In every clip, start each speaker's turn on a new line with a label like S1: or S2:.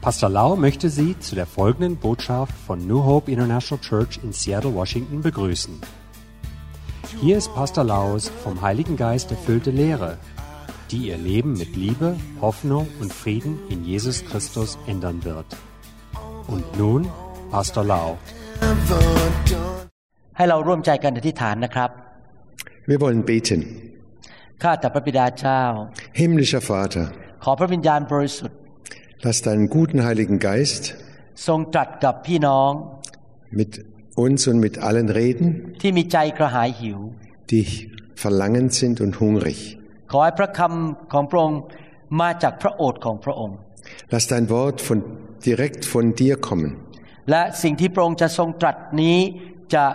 S1: Pastor Lau möchte Sie zu der folgenden Botschaft von New Hope International Church in Seattle, Washington begrüßen. Hier ist Pastor Laus vom Heiligen Geist erfüllte Lehre, die Ihr Leben mit Liebe, Hoffnung und Frieden in Jesus Christus ändern wird. Und nun Pastor Lau.
S2: Hey, Lau,
S3: Wir wollen beten. Himmlischer Vater, lass deinen guten Heiligen Geist
S2: ทรงตรัสกับพี่น้อง
S3: mit uns und mit allen reden,
S2: ที่มีใจกระหายหิว
S3: die verlangend sind und hungrig.
S2: ขอให้พระคำของพระองค์มาจากพระโอษฐ์ของพระองค์
S3: Lass dein Wort von, direkt von dir kommen.
S2: และสิ่งที่พระองค์จะทรงตรัสนี้จะ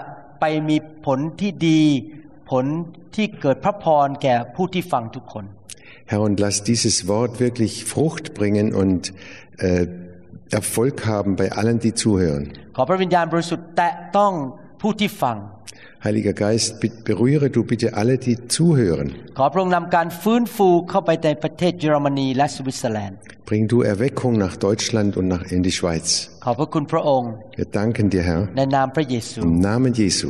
S2: ไปมีผลที่ดี ผลที่เกิดพระพรแก่ผู้ที่ฟังทุกคน
S3: Herr, und lass dieses Wort wirklich Frucht bringen und äh, Erfolg haben bei allen, die zuhören.
S2: ขอพระวิญญาณบริสุทธิ์แตะต้องผู้ที่ฟัง
S3: Heiliger Geist, bitt- berühre du bitte alle, die zuhören.
S2: ขอพระองค์นำการฟื้นฟูเข้าไปในประเทศเยอรมนีและสวิตเซอร์แลนด์
S3: Bring du Erweckung nach Deutschland und nach, in die Schweiz.
S2: ขอบพระคุณพระองค์
S3: Wir danken dir, Herr,
S2: ในนามพระเยซู
S3: im Namen Jesu.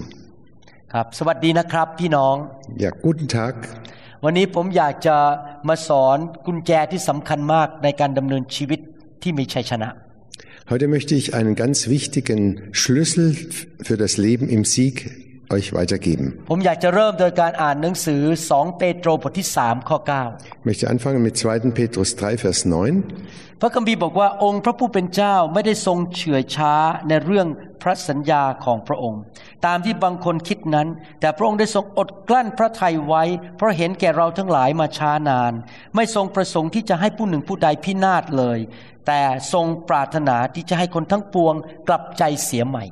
S2: ครับ สวัสดีนะครับพี่น้อง
S3: Ja, guten Tag.
S2: วันนี้ผมอยากจะ มาสอนกุญแจที่สำคัญมากในการดำเนินชีวิตที่มีชัยชนะ
S3: Heute möchte ich einen ganz wichtigen Schlüssel für das Leben im Sieg euch weitergeben.
S2: ผมอยากจะเริ่มโดยการอ่านหนังสือ 2 เปโตรบทที่3ข้อ
S3: Ich möchte anfangen mit 2. Petrus 3, Vers 9.
S2: 9พระคัมภีร์บอกว่าองค์พระผู้เป็นเจ้าไม่ได้ทรงเฉื่อยช้าในเรื่องพระสัญญาของพระองค์ ตามที่บางคนคิดนั้น แต่พระองค์ได้ทรงอดกลั้นพระทัยไว้ เพราะเห็นแก่เราทั้งหลายมาช้านาน ไม่ทรงประสงค์ที่จะให้ผู้หนึ่งผู้ใดพินาศเลย แต่ทรงปรารถนาที่จะให้คนทั้งปวงกลับใจเสียใหม่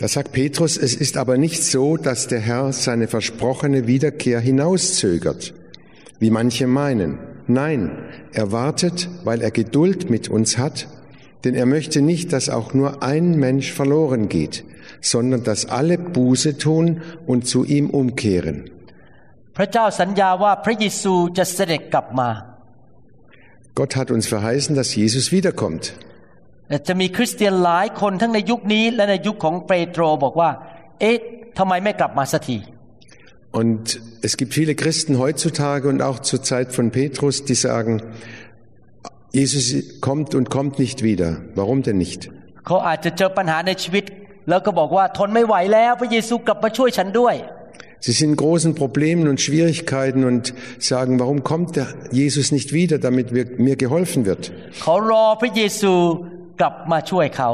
S3: Da sagt Petrus, es ist aber nicht so, dass der Herr seine versprochene Wiederkehr hinauszögert, wie manche meinen. Nein, er wartet, weil er Geduld mit uns hat, denn er möchte nicht, dass auch nur ein Mensch verloren geht, sondern dass alle Buße tun und zu ihm umkehren.
S2: พระเจ้าสัญญาว่าพระเยซูจะเสด็จกลับมา
S3: Gott hat uns verheißen, dass Jesus wiederkommt.
S2: แต่จะมีคริสเตียนหลายคนทั้งในยุคนี้และในยุคของเปโตรบอกว่า เอ๊ะทำไมไม่กลับมาสักที
S3: Und es gibt viele Christen heutzutage und auch zur Zeit von Petrus, die sagen, Jesus kommt und kommt nicht wieder. Warum denn nicht?
S2: เขาอาจจะเจอปัญหาในชีวิต แล้วก็บอกว่าทนไม่ไหวแล้วพระเยซูกลับมาช่วยฉันด้วย
S3: Sie sind in großen Problemen und Schwierigkeiten und sagen, warum kommt der Jesus nicht wieder, damit wir, mir geholfen wird?
S2: เขารอพระเยซูกลับมาช่วยเขา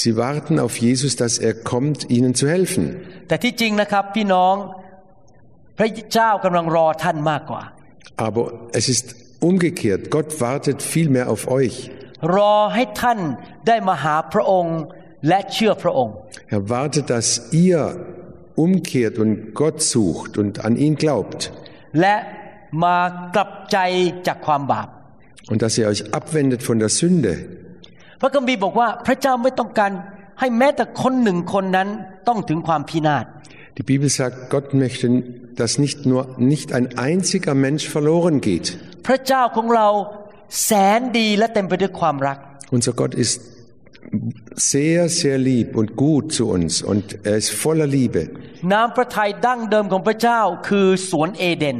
S3: Sie warten auf Jesus, dass er kommt, ihnen zu helfen.
S2: แต่ที่จริงนะครับพี่น้องพระเจ้ากำลังรอท่านมากกว่า
S3: Aber es ist umgekehrt. Gott wartet viel mehr auf euch.
S2: รอให้ท่านได้มาหาพระองค์และเชื่อพระองค์
S3: Er wartet, dass ihr umkehrt und Gott sucht und an ihn glaubt.
S2: และมากลับใจจากความบาป
S3: Und dass ihr euch abwendet von der Sünde.
S2: พระคัมภีร์บอกว่าพระเจ้าไม่ต้องการให้แม้แต่คนหนึ่งคนนั้นต้องถึงความพินาศ
S3: Die Bibel sagt, Gott möchte, dass nicht nur, nicht ein einziger Mensch verloren geht.
S2: พระเจ้าของเราแสนดีและเต็มไปด้วยความรัก
S3: Unser Gott ist sehr, sehr lieb und gut zu uns und er ist voller Liebe.
S2: น้ำพระทัยดั้งเดิมของพระเจ้าคือสวนเอเดน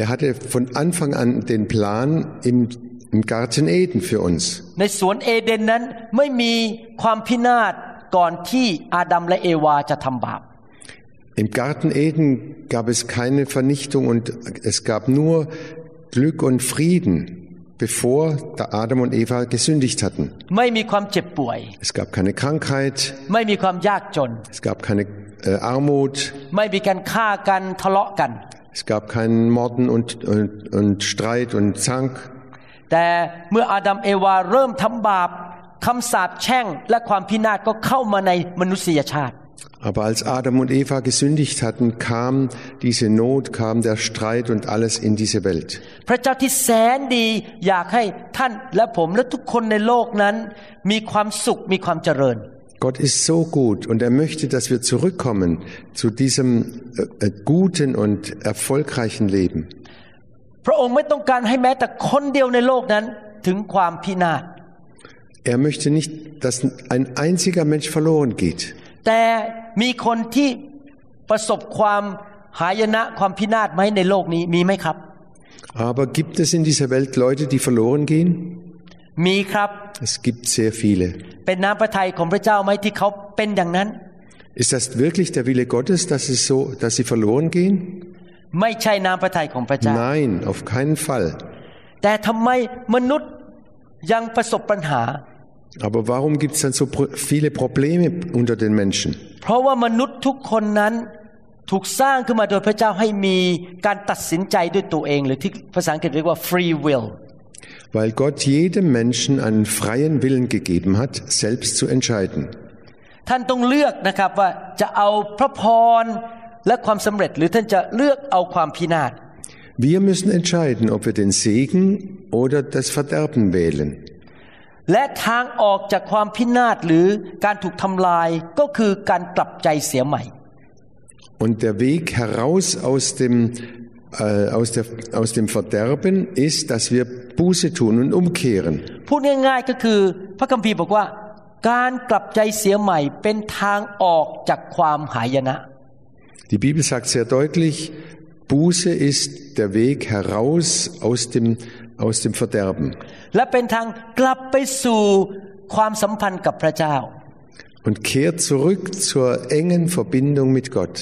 S3: Er hatte von Anfang an den Plan im, im Garten Eden für uns.
S2: ในสวนเอเดนนั้นไม่มีความพินาศก่อนที่อาดัมและเอวาจะทำบาป
S3: Im Garten Eden gab es keine Vernichtung und es gab nur Glück und Frieden, bevor da Adam und Eva gesündigt hatten.
S2: ไม่มีความเจ็บป่วย
S3: Es gab keine Krankheit,
S2: ไม่มีความยากจน
S3: es gab keine äh, Armut,
S2: ไม่มีการฆ่ากันทะเลาะกัน
S3: es gab keinen Morden und, und, und Streit und Zank.
S2: แต่เมื่ออาดัมเอวาเริ่มทำบาปคำสาปแช่งและความพินาศก็เข้ามาในมนุษยชาติ
S3: Aber als Adam und Eva gesündigt hatten, kam diese Not, kam der Streit und alles in diese Welt.
S2: พระเจ้าที่แสนดีอยากให้ท่านและผมและทุกคนในโลกนั้น มีความสุขมีความเจริญ
S3: Gott ist so gut und er möchte, dass wir zurückkommen zu diesem äh, äh, guten und erfolgreichen Leben.
S2: พระองค์ไม่ต้องการให้แม้แต่คนเดียวในโลกนั้น ถึงความพินาศ
S3: Er möchte nicht, dass ein einziger Mensch verloren geht.
S2: แต่มีคนที่ประสบความหายนะความพินาศไหมในโลกนี้มีไหมครับ
S3: Aber gibt es in dieser Welt Leute, die verloren gehen?
S2: มีครับ
S3: Es gibt sehr viele.
S2: เป็นน้ำพระทัยของพระเจ้าไหมที่เขาเป็นอย่างนั้น
S3: Ist das wirklich der Wille Gottes, dass es so, dass sie verloren gehen?
S2: ไม่ใช่น้ำพระทัยของพระเจ้า
S3: Nein, auf keinen Fall.
S2: แต่ทำไมมนุษย์ยังประสบปัญหา
S3: Aber warum gibt es dann so pro- viele Probleme unter den Menschen?
S2: เพราะว่ามนุษย์ทุกคนนั้นถูกสร้างขึ้นมาโดยพระเจ้าให้มีการตัดสินใจด้วยตัวเอง หรือที่ภาษาอังกฤษเรียกว่า free will
S3: Weil Gott jedem Menschen einen freien Willen gegeben hat, selbst zu entscheiden.
S2: ท่านต้องเลือกนะครับว่าจะเอาพระพร และความสำเร็จหรือท่านจะเลือกเอาความพินาศ
S3: Wir müssen entscheiden, ob wir den Segen oder das Verderben wählen.
S2: และทางออกจากความพินาศหรือการถูกทำลายก็คือการกลับใจเสียใหม่
S3: Und der Weg heraus aus dem, äh, aus, der, aus dem Verderben ist, dass wir Buße tun und umkehren.
S2: พูดง่ายๆก็คือพระคัมภีร์บอกว่า การกลับใจเสียใหม่เป็นทางออกจากความหายนะ
S3: Die Bibel sagt sehr deutlich, Buße ist der Weg heraus aus dem, aus dem Verderben
S2: และเป็นทางกลับไปสู่ความสัมพันธ์กับพระเจ้า
S3: und kehrt zurück zur engen Verbindung mit Gott.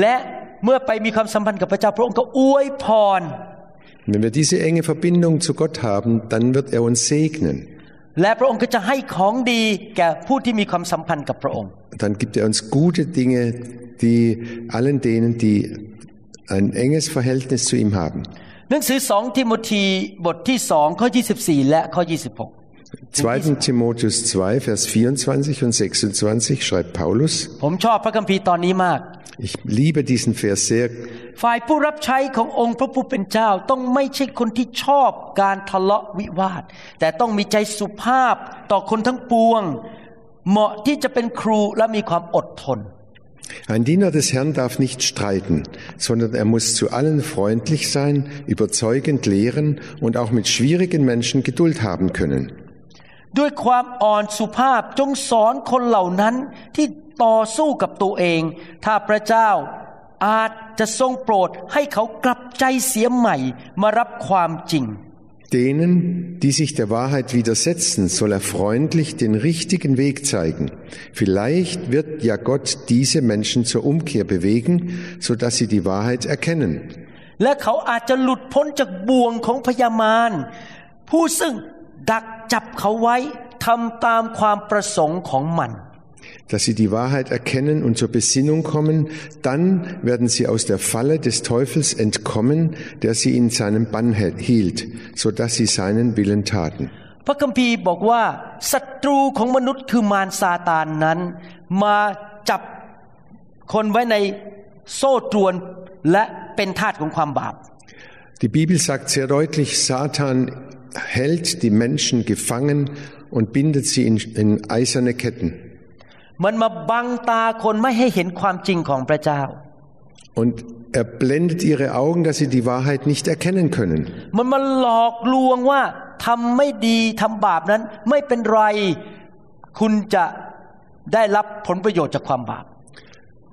S2: และเมื่อไปมีความสัมพันธ์กับพระเจ้า พระองค์ก็อวยพร
S3: Wenn wir diese enge Verbindung zu Gott haben, dann wird er uns segnen.
S2: และพระองค์ก็จะให้ของดีแก่ผู้ที่มีความสัมพันธ์กับพระองค์
S3: Dann gibt er uns gute Dinge, die allen denen, die ein enges Verhältnis zu ihm haben.
S2: หนังสือสองทิโมธีบทที่สองข้อ24 และข้อ26
S3: 2. Timotheus 2, Vers 24 und 26 schreibt Paulus,
S2: ผมชอบพระคัมภีร์ตอนนี้มาก
S3: ich liebe diesen Vers sehr,
S2: ฝ่ายผู้รับใช้ขององค์พระผู้เป็นเจ้าต้องไม่ใช่คนที่ชอบการทะเลาะวิวาท แต่ต้องมีใจสุภาพต่อคนทั้งปวง เหมาะที่จะเป็นครูและมีความอดทน
S3: ein Diener des Herrn darf nicht streiten, sondern er muss zu allen freundlich sein, überzeugend lehren und auch mit schwierigen Menschen Geduld haben können.
S2: ด้วยความอ่อนสุภาพจงสอนคนเหล่านั้นที่ต่อสู้กับตัวเอง ถ้าพระเจ้าอาจจะทรงโปรดให้เขากลับใจเสียใหม่มารับความจริง
S3: Denen, die sich der Wahrheit widersetzen, soll er freundlich den richtigen Weg zeigen. Vielleicht wird ja Gott diese Menschen zur Umkehr bewegen, so dass sie die Wahrheit erkennen.
S2: และเขาอาจจะหลุดพ้นจากบ่วงของพยามารผู้ซึ่งดักจับเขาไว้ทำตามความประสงค์ของมัน
S3: Dass sie die Wahrheit erkennen und zur Besinnung kommen, dann werden sie aus der Falle des Teufels entkommen, der sie in seinem Bann hielt, so dass sie seinen Willen taten.
S2: พระคัมภีร์บอกว่าศัตรูของมนุษย์คือมารซาตานนั้น มาจับคนไว้ในโซ่ตรวนและเป็นทาสของความบาป
S3: Die Bibel sagt sehr deutlich, Satan hält die Menschen gefangen und bindet sie in, in eiserne Ketten.
S2: มันมาบังตาคนไม่ให้เห็นความจริงของพระเจ้า
S3: Und er blendet ihre Augen, dass sie die Wahrheit nicht erkennen können.
S2: มันมาหลอกลวงว่าทำไม่ดีทำบาปนั้น ไม่เป็นไร คุณจะได้รับผลประโยชน์จากความบาป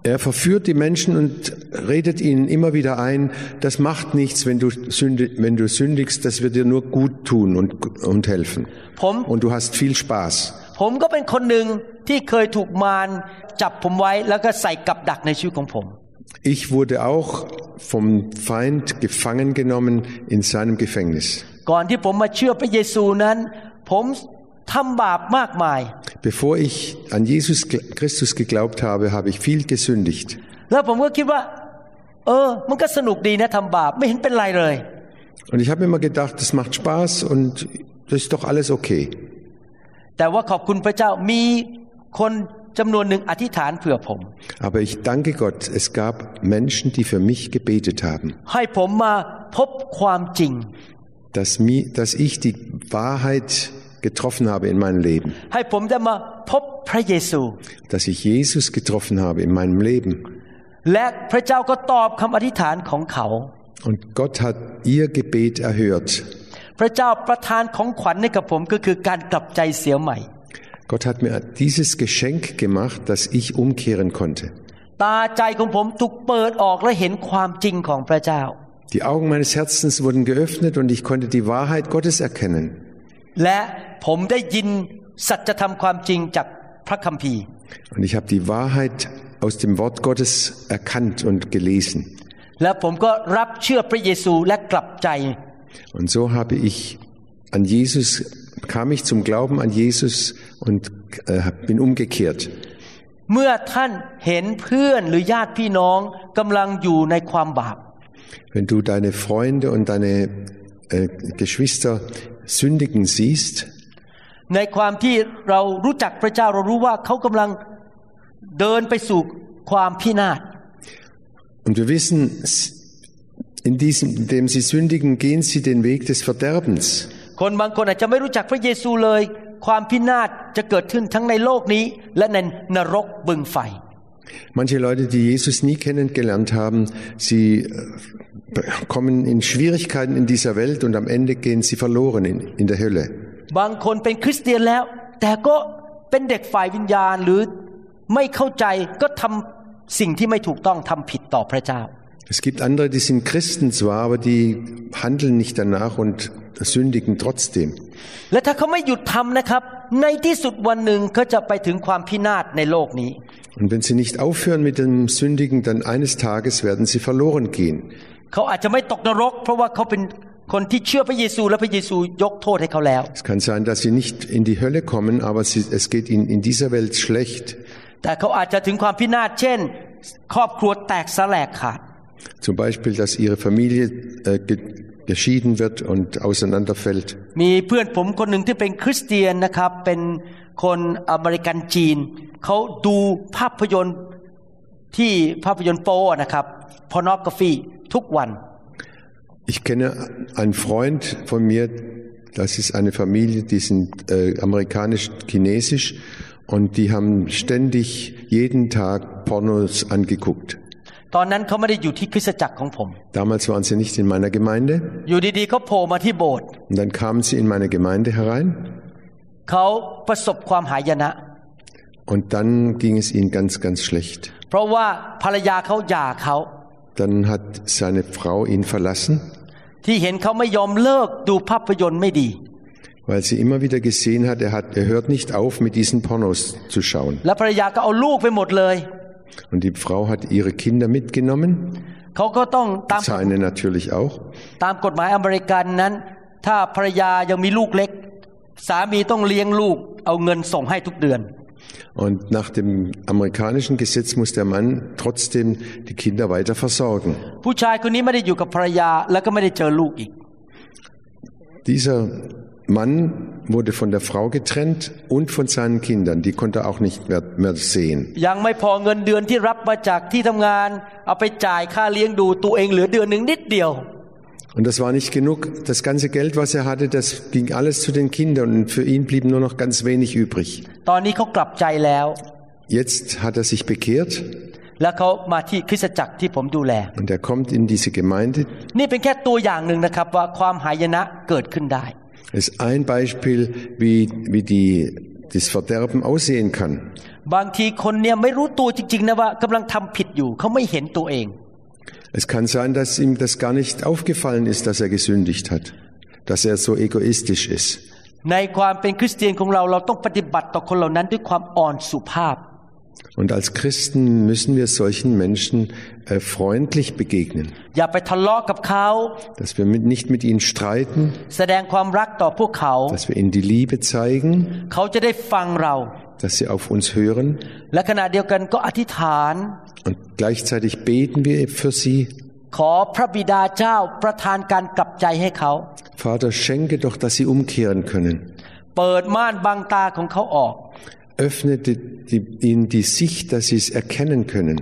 S3: Er verführt die Menschen und redet ihnen immer wieder ein, das macht nichts, wenn du, sündig, wenn du sündigst, das wird dir nur gut tun und, und helfen.
S2: ผม
S3: Und du hast viel Spaß.
S2: ผมก็เป็นคนหนึ่งที่เคยถูกมารจับผมไว้แล้วก็ใส่กับดักในชีวิตของผม
S3: Ich wurde auch vom Feind gefangen genommen in seinem Gefängnis.
S2: ก่อนที่ผมมาเชื่อพระเยซูนั้น ผมทำบาปมากมาย
S3: Bevor ich an Jesus Christus geglaubt habe, habe ich viel gesündigt.
S2: แล้วผมก็คิดว่า เออ มันก็สนุกดีนะทำบาปไม่เห็นเป็นไรเลย
S3: Und ich habe mir immer gedacht, das macht Spaß und das ist doch alles okay.
S2: แต่ว่าขอบคุณพระเจ้ามีคนจำนวนหนึ่งอธิษฐานเผื่อผม
S3: Aber ich danke Gott, es gab Menschen, die für mich gebetet haben,
S2: ให้ผมมาพบความจริง
S3: dass, mir, dass ich die Wahrheit getroffen habe in meinem Leben,
S2: ให้ผมได้มาพบพระเยซู
S3: dass ich Jesus getroffen habe in meinem Leben.
S2: และพระเจ้าก็ตอบคำอธิษฐานของเขา
S3: Und Gott hat ihr Gebet erhört.
S2: พระเจ้าประทานของขวัญให้กับผมก็คือการกลับใจเสียใหม่
S3: Gott hat mir dieses Geschenk gemacht, dass ich umkehren konnte.
S2: ตาใจของผมถูกเปิดออกและเห็นความจริงของพระเจ้า
S3: Die Augen meines Herzens wurden geöffnet und ich konnte die Wahrheit Gottes erkennen.
S2: และผมได้ยินสัจธรรมความจริงจากพระคัมภีร์
S3: Und ich habe die Wahrheit aus dem Wort Gottes erkannt und gelesen.
S2: และผมก็รับเชื่อพระเยซูและกลับใจ
S3: Und so habe ich an Jesus, kam ich zum Glauben an Jesus und äh, bin umgekehrt.
S2: เมื่อท่านเห็นเพื่อนหรือญาติพี่น้องกำลังอยู่ในความบาป
S3: Wenn du deine Freunde und deine äh, Geschwister sündigen siehst,
S2: ในความที่เรารู้จักพระเจ้าเรารู้ว่าเขากำลังเดินไปสู่ความพินาศ
S3: und wir wissen, in diesem, indem sie sündigen, gehen sie den Weg des Verderbens.
S2: คนบางคนอาจจะไม่รู้จักพระเยซูเลย ความพินาศจะเกิดขึ้นทั้งในโลกนี้ และในนรกบึงไฟ
S3: Manche Leute, die Jesus nie kennengelernt haben, sie äh, kommen in Schwierigkeiten in dieser Welt und am Ende gehen sie verloren in, in der Hölle.
S2: บางคนเป็นคริสเตียนแล้ว แต่ก็เป็นเด็กฝ่ายวิญญาณหรือไม่เข้าใจก็ทำสิ่งที่ไม่ถูกต้องทำผิดต่อพระเจ้า
S3: Es gibt andere, die sind Christen zwar, aber die handeln nicht danach und sündigen trotzdem.
S2: และถ้าเขาไม่หยุดทำนะครับ ในที่สุดวันหนึ่งเขาจะไปถึงความพินาศในโลกนี้
S3: Und wenn sie nicht aufhören mit dem Sündigen, dann eines Tages werden sie verloren gehen.
S2: เขาอาจจะไม่ตกนรก เพราะว่าเขาเป็นคนที่เชื่อพระเยซูและพระเยซูยกโทษให้เขาแล้ว
S3: Es kann sein, dass sie nicht in die Hölle kommen, aber sie, es geht ihnen in dieser Welt schlecht.
S2: แต่เขาอาจจะถึงความพินาศเช่น ครอบครัวแตกสลายขาด
S3: Zum Beispiel, dass ihre Familie äh, ge geschieden wird und auseinanderfällt.
S2: มีเพื่อนผมคนหนึ่งที่เป็นคริสเตียนนะครับ เป็นคนอเมริกันจีน เขาดูภาพยนตร์ที่ภาพยนตร์โป๊อะนะครับพอนอกกาฟีทุกวัน
S3: Ich kenne einen Freund von mir, das ist eine Familie, die sind äh, amerikanisch-chinesisch und die haben ständig jeden Tag Pornos angeguckt.
S2: ตอนนั้นเขาไม่ได้อยู่ที่คริสตจักรของผม
S3: Damals waren sie nicht in meiner Gemeinde
S2: อยู่ดีๆเขาโผล่มาที่โบสถ์
S3: und dann kamen sie in meine Gemeinde herein
S2: เขาประสบความหายนะ
S3: und dann ging es ihnen ganz, ganz schlecht.
S2: เพราะว่าภรรยาเขาหย่าเขา
S3: Dann hat seine Frau ihn verlassen,
S2: ที่เห็นเขาไม่ยอมเลิกดูภาพยนตร์ไม่ดี
S3: weil sie immer wieder gesehen hat, er, hat, er hört nicht auf, mit diesen Pornos zu schauen.
S2: และภรรยาก็เอาลูกไปหมดเลย
S3: Und die Frau hat ihre Kinder mitgenommen,
S2: เขาก็ต้องตาม
S3: seine natürlich auch.
S2: ตามกฎหมายอเมริกันนั้น ถ้าภรรยายังมีลูกเล็ก สามีต้องเลี้ยงลูก เอาเงินส่งให้ทุกเดือน
S3: Und nach dem amerikanischen Gesetz muss der Mann trotzdem die Kinder weiter versorgen.
S2: ผู้ชายคนนี้ไม่ได้อยู่กับภรรยาแล้วก็ไม่ได้เจอลูกอีก
S3: Dieser Mann wurde von der Frau getrennt und von seinen Kindern. Die konnte er auch nicht mehr, mehr sehen.
S2: ยังไม่พอเงินเดือนที่รับมาจากที่ทำงาน เอาไปจ่ายค่าเลี้ยงดูตัวเองเหลือเดือนหนึ่งนิดเดียว
S3: Und das war nicht genug. Das ganze Geld, was er hatte, das ging alles zu den Kindern und für ihn blieb nur noch ganz wenig übrig.
S2: ตอนนี้เขากลับใจแล้ว
S3: Jetzt hat er sich bekehrt
S2: แล้วเขามาที่คริสตจักรที่ผมดูแล
S3: und er kommt in diese Gemeinde.
S2: นี่เป็นแค่ตัวอย่างหนึ่งนะครับว่าความหายนะเกิดขึ้นได้
S3: Das ist ein Beispiel, wie, wie die, das Verderben aussehen kann.
S2: บางทีคนเนี่ยไม่รู้ตัวจริงๆนะว่ากำลังทำผิดอยู่ เขาไม่เห็นตัวเอง
S3: Es kann sein, dass ihm das gar nicht aufgefallen ist, dass er gesündigt hat, dass er so egoistisch ist.
S2: ในความเป็นคริสเตียนของเราเราต้องปฏิบัติต่อคนเหล่านั้นด้วยความอ่อนสุภาพ
S3: Und als Christen müssen wir solchen Menschen äh, freundlich begegnen,
S2: อย่าไปทะเลาะกับเขา
S3: dass wir mit, nicht mit ihnen streiten,
S2: แสดงความรักต่อพวกเขา
S3: dass wir ihnen die Liebe zeigen,
S2: เขาจะได้ฟังเรา
S3: dass sie auf uns hören
S2: และขณะเดียวกันก็อธิษฐาน
S3: und gleichzeitig beten wir für sie.
S2: ขอพระบิดาเจ้าประทานการกลับใจให้เขา
S3: Vater, schenke doch, dass sie umkehren können.
S2: เปิดม่านบังตาของเขาออก
S3: Öffne die, die, ihnen die Sicht, dass sie es erkennen können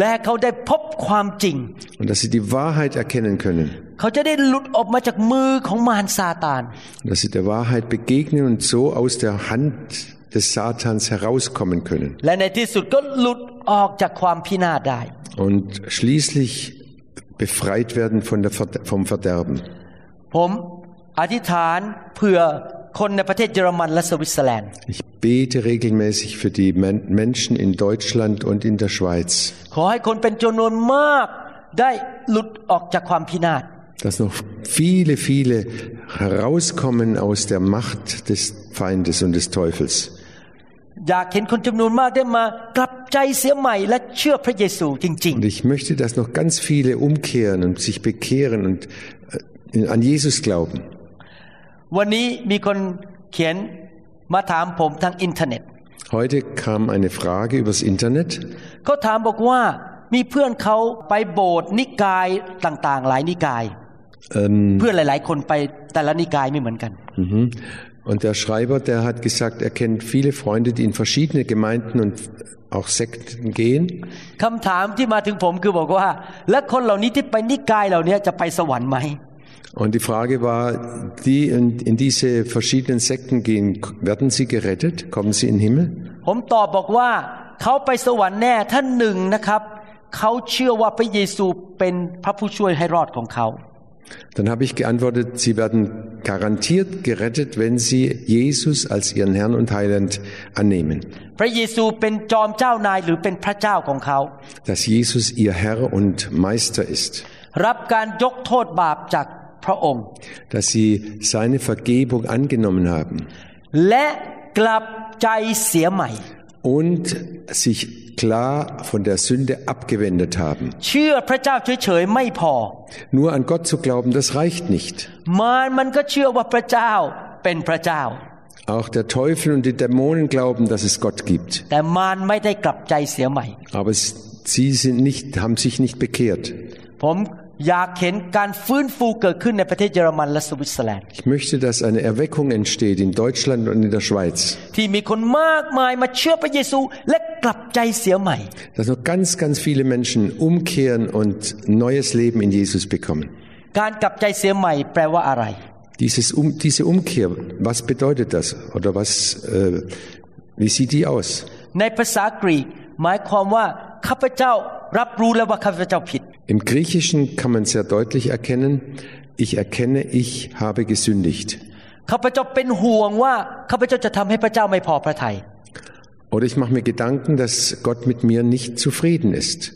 S2: และเขาได้พบความจริง
S3: und dass sie die Wahrheit erkennen können.
S2: เขาจะได้หลุดออกมาจากมือของมารซาตาน
S3: dass sie der Wahrheit begegnen und so aus der Hand des Satans herauskommen können
S2: และในที่สุดก็หลุดออกจากความพินาศได้
S3: und schließlich befreit werden von der, Verde- vom Verderben.
S2: ผม อธิษฐานเผื่อ คนในประเทศเยอรมันและสวิตเซอร์แลนด์
S3: Ich bete regelmäßig für die Men- Menschen in Deutschland und in der Schweiz,
S2: ขอให้คนเป็นจำนวนมากได้หลุดออกจากความพินาศ
S3: dass noch viele, viele herauskommen aus der Macht des Feindes und des Teufels.
S2: อยากเห็นคนจำนวนมากได้มากลับใจเสียใหม่และเชื่อพระเยซูจริง
S3: Und ich möchte, dass noch ganz viele umkehren und sich bekehren und äh, an Jesus glauben.
S2: ๆวันนี้มีคนเขียนมาถามผมทางอินเทอร์เน็ต
S3: Heute kam eine Frage übers Internet.
S2: เขาถามบอกว่ามีเพื่อนเขาไปโบสถ์นิกายต่างๆ หลายนิกาย
S3: Ähm,
S2: เพื่อนหลายๆ คนไปแต่ละนิกายไม่เหมือนกัน
S3: mhm. Und der Schreiber, der hat gesagt, er kennt viele Freunde, die in verschiedene Gemeinden und auch Sekten gehen.
S2: คำถามที่มาถึงผมคือบอกว่า และคนเหล่านี้ที่ไปนิกายเหล่านี้จะไปสวรรค์ไหม
S3: Und die Frage war, die in, in diese verschiedenen Sekten gehen, werden sie gerettet? Kommen sie in den Himmel?
S2: ผมตอบบอกว่าเขาไปสวรรค์แน่ท่านหนึ่งนะครับเขาเชื่อว่าพระเยซูเป็นพระผู้ช่วยให้รอดของเขา
S3: Dann habe ich geantwortet, sie werden garantiert gerettet, wenn sie Jesus als ihren Herrn und Heiland annehmen.
S2: พระเยซูเป็นจอมเจ้านายหรือเป็นพระเจ้าของเขา
S3: Dass Jesus ihr Herr und Meister ist.
S2: รับการยกโทษบาปจากพระองค์
S3: Dass sie seine Vergebung angenommen haben.
S2: และกลับใจเสียใหม่
S3: Und sich klar von der Sünde abgewendet haben.
S2: เชื่อพระเจ้าเฉยๆไม่พอ
S3: Nur an Gott zu glauben, das reicht nicht.
S2: มารมันก็เชื่อว่าพระเจ้าเป็นพระเจ้า
S3: Auch der Teufel und die Dämonen glauben, dass es Gott gibt.
S2: แต่มารไม่ได้กลับใจเสียใหม่
S3: Aber es- sie sind nicht, haben sich nicht bekehrt.
S2: ผมอยากเห็นการฟื้นฟูเกิดขึ้นในประเทศเยอรมันและสวิตเซอร์แลนด์
S3: Ich möchte, dass eine Erweckung entsteht in Deutschland und in der Schweiz.
S2: ที่มีคนมากมายมาเชื่อพระเยซูและกลับใจเสียใหม่
S3: Dass noch ganz, ganz viele Menschen umkehren und neues Leben in Jesus bekommen.
S2: การกลับใจเสียใหม่แปลว่าอะไร
S3: Dieses um, diese Umkehr, was bedeutet das? Oder was, äh, wie sieht die aus?
S2: ในภาษากรีกหมายความว่าข้าพเจ้ารับรู้แล้วว่าข้าพเจ้าผิด
S3: im Griechischen kann man sehr deutlich erkennen, ich erkenne, ich habe gesündigt. Oder ich mache mir Gedanken, dass Gott mit mir nicht zufrieden ist.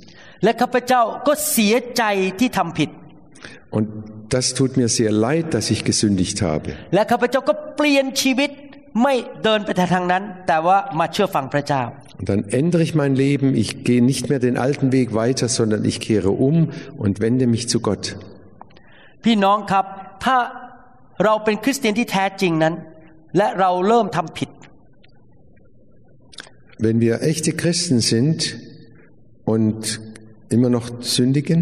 S3: Und das tut mir sehr leid, dass ich gesündigt habe.
S2: Und ละข้าพเจ้าก็เปลี่ยนชีวิตไม่เดินไปทางนั้น แต่ว่ามาเชื่อฟังพระเจ้า
S3: Und dann ändere ich mein Leben. Ich gehe nicht mehr den alten Weg weiter, sondern ich kehre um und wende mich zu Gott.
S2: พี่น้องครับ ถ้าเราเป็นคริสเตียนที่แท้จริงนั้น และเราเริ่มทำผิด
S3: Wenn wir echte Christen sind und immer noch sündigen,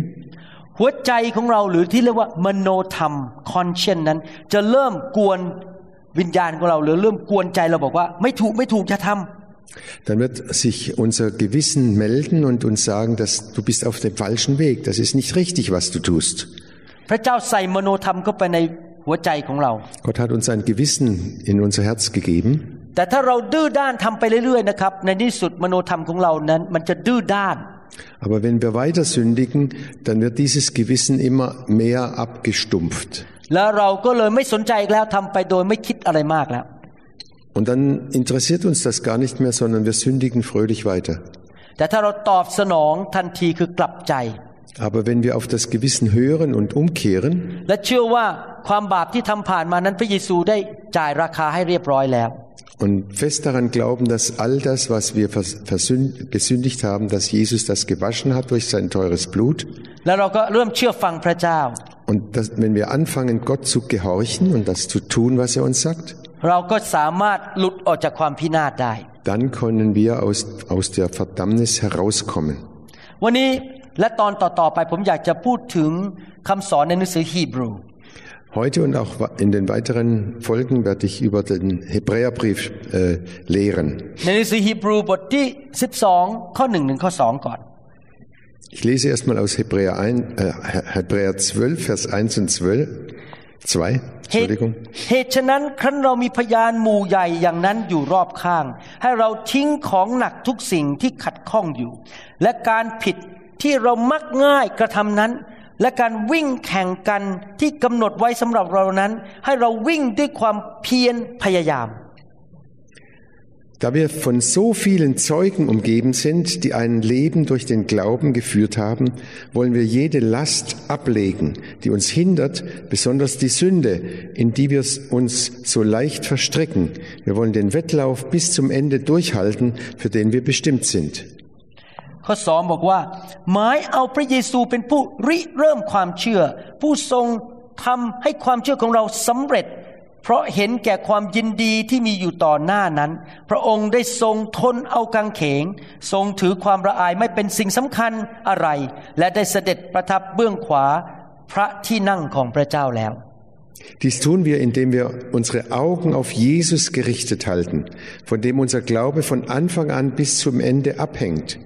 S2: หัวใจของเราหรือที่เรียกว่ามโนธรรมคอนเชนนั้น จะเริ่มกวนวิญญาณของเรา หรือเริ่มกวนใจเราบอกว่า ไม่ถูกไม่ถูกจะทำ
S3: dann wird sich unser Gewissen melden und uns sagen, dass du bist auf dem falschen Weg. Das ist nicht richtig, was du tust.
S2: พระเจ้าใส่มโนธรรมเข้าไปในหัวใจของเรา
S3: Gott hat uns ein Gewissen in unser Herz gegeben.
S2: แต่ถ้าเราดื้อด้านทำไปเรื่อยๆนะครับในที่สุดมโนธรรมของเรานั้น มันจะดื้อด้าน
S3: Aber wenn wir weiter sündigen, dann wird dieses Gewissen immer mehr abgestumpft.
S2: แล้วเราก็เลยไม่สนใจอีกแล้วทำไปโดยไม่คิดอะไรมากแล้ว
S3: und dann interessiert uns das gar nicht mehr, sondern wir sündigen fröhlich weiter. Aber wenn wir auf das Gewissen hören und umkehren, und fest daran glauben, dass all das, was wir gesündigt haben, dass Jesus das gewaschen hat durch sein teures Blut. Und dass, wenn wir anfangen, Gott zu gehorchen und das zu tun, was er uns sagt,
S2: เราก็สามารถหลุดออกจากความพินาศได้
S3: dann können wir aus, aus der Verdammnis herauskommen.
S2: วันนี้และตอนต่อๆไปผมอยากจะพูดถึงคำสอนในหนังสือฮีบรู
S3: Heute und auch in den weiteren Folgen werde ich über den Hebräerbrief äh, lehren.
S2: ในหนังสือฮีบรูบทที่ 12 ข้อ1ถึงข้อ2ก่อน
S3: Ich lese erstmal aus Hebräer, 1, äh, Hebräer 12, Vers 1 und 12. 2,
S2: เหตุ
S3: Entschuldigung.
S2: เหตุฉะนั้นครั้นเรามีพยานหมู่ใหญ่อย่างนั้นอยู่รอบข้าง ให้เราทิ้งของหนักทุกสิ่งที่ขัดข้องอยู่ และการผิดที่เรามักง่ายกระทำนั้น และการวิ่งแข่งกันที่กำหนดไว้สำหรับเรานั้น ให้เราวิ่งด้วยความเพียรพยายาม
S3: Da wir von so vielen Zeugen umgeben sind, die ein Leben durch den Glauben geführt haben, wollen wir jede Last ablegen, die uns hindert, besonders die Sünde, in die wir uns so leicht verstricken. Wir wollen den Wettlauf bis zum Ende durchhalten, für den wir bestimmt sind.
S2: ข้อสองบอกว่าหมายเอาพระเยซูเป็นผู้ริเริ่มความเชื่อ ผู้ทรงทำให้ความเชื่อของเราสำเร็จ เพราะเห็นแก่ความยินดีที่มีอยู่ต่อหน้านั้น พระองค์ได้ทรงทนเอากางเขงทรงถือความละอายไม่เป็นสิ่งสำคัญอะไร และได้เสด็จประทับเบื้องขวาพระที่นั่งของพระเจ้าแล้ว
S3: Dies tun wir, indem wir unsere Augen auf Jesus gerichtet halten, von dem unser Glaube von Anfang an bis zum Ende abhängt.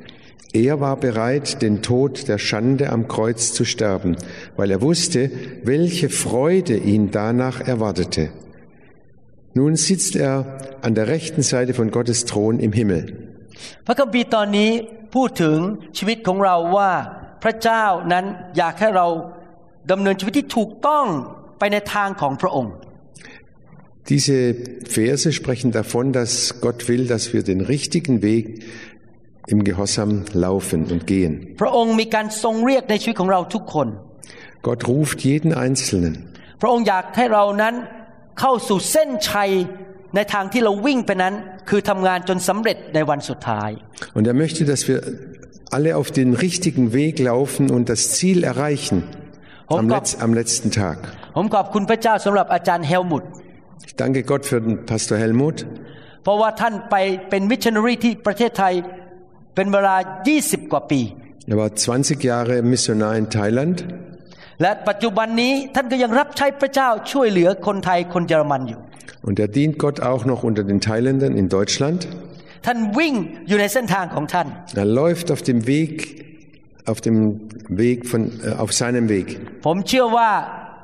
S3: Er war bereit, den Tod der Schande am Kreuz zu sterben, weil er wusste, welche Freude ihn danach erwartete. Nun sitzt er an der rechten Seite von Gottes Thron im Himmel.
S2: พระคัมภีร์ตอนนี้พูดถึงชีวิตของเราว่าพระเจ้านั้นอยากให้เราดำเนินชีวิตที่ถูกต้องไปในทางของพระองค์
S3: Diese Verse sprechen davon, dass Gott will, dass wir den richtigen Weg im Gehorsam laufen und gehen.
S2: พระองค์มีการทรงเรียกในชีวิตของเราทุกคน
S3: Gott ruft jeden Einzelnen.
S2: พระองค์อยากให้เรานั้น เข้าสู่เส้นชัยในทางที่เราวิ่งไปนั้น คือทำงานจนสำเร็จในวันสุดท้าย
S3: Und er möchte, dass wir alle auf den richtigen Weg laufen und das Ziel erreichen am, Letz-, am letzten Tag.
S2: ผมขอบคุณพระเจ้าสำหรับอาจารย์เฮลมุต
S3: Ich danke Gott für den Pastor Helmut,
S2: เพราะว่าท่านไปเป็นมิชชันนารีที่ประเทศไทยเป็นเวลา 20 กว่าปี
S3: Er war 20 Jahre Missionar in Thailand
S2: และปัจจุบันนี้ท่านก็ยังรับใช้พระเจ้าช่วยเหลือคนไทยคนเยอรมันอยู่
S3: und er dient Gott auch noch unter den Thailändern in Deutschland.
S2: ท่านวิ่งอยู่ในเส้นทางของท่าน
S3: Er läuft auf dem Weg, auf dem Weg von, äh, auf seinem Weg.
S2: ผมเชื่อว่า